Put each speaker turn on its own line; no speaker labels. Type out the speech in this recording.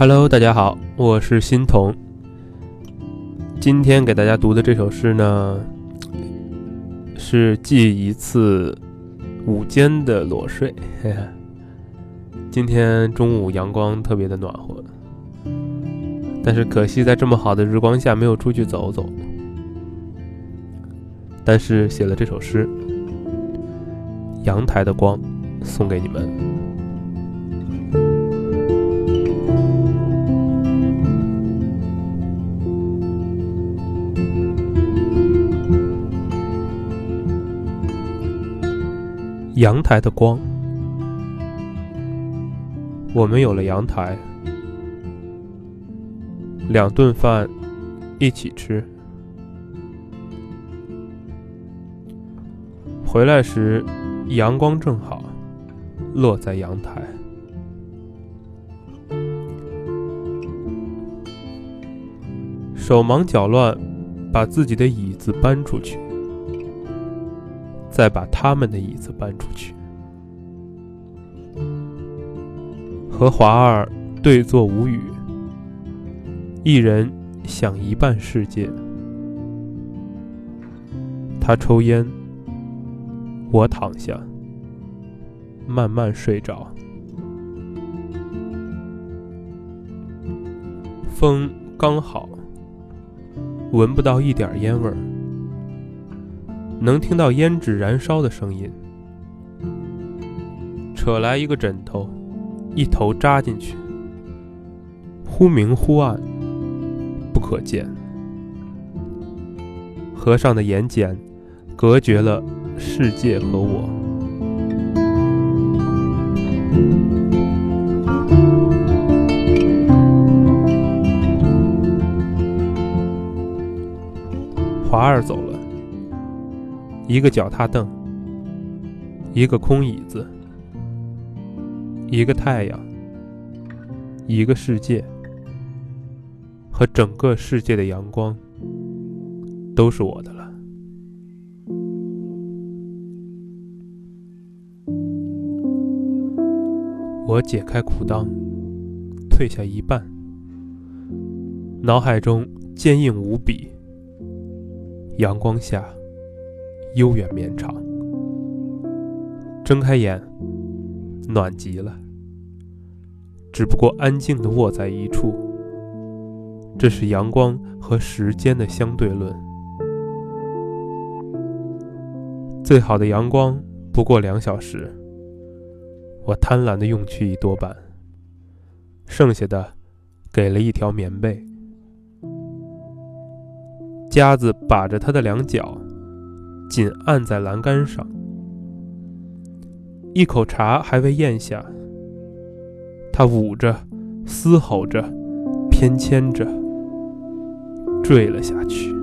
Hello，大家好，我是欣桐。今天给大家读的这首诗呢，是记一次午间的裸睡。今天中午阳光特别的暖和，但是可惜在这么好的日光下没有出去走走。但是写了这首诗，《阳台的光》，送给你们。阳台的光，我们有了阳台，两顿饭一起吃。回来时，阳光正好落在阳台，手忙脚乱，把自己的椅子搬出去。再把他们的椅子搬出去，和华儿对坐无语，一人想一半世界。他抽烟，我躺下，慢慢睡着。风刚好，闻不到一点烟味儿。能听到胭脂燃烧的声音，扯来一个枕头，一头扎进去，忽明忽暗，不可见。合上的眼睑，隔绝了世界和我。华儿走了。一个脚踏凳，一个空椅子，一个太阳，一个世界，和整个世界的阳光，都是我的了。我解开裤裆，褪下一半，脑海中坚硬无比。阳光下。悠远绵长，睁开眼，暖极了。只不过安静地卧在一处，这是阳光和时间的相对论。最好的阳光不过两小时，我贪婪地用去一多半，剩下的给了一条棉被。夹子把着他的两脚。紧按在栏杆上，一口茶还未咽下，他捂着，嘶吼着，偏牵着，坠了下去。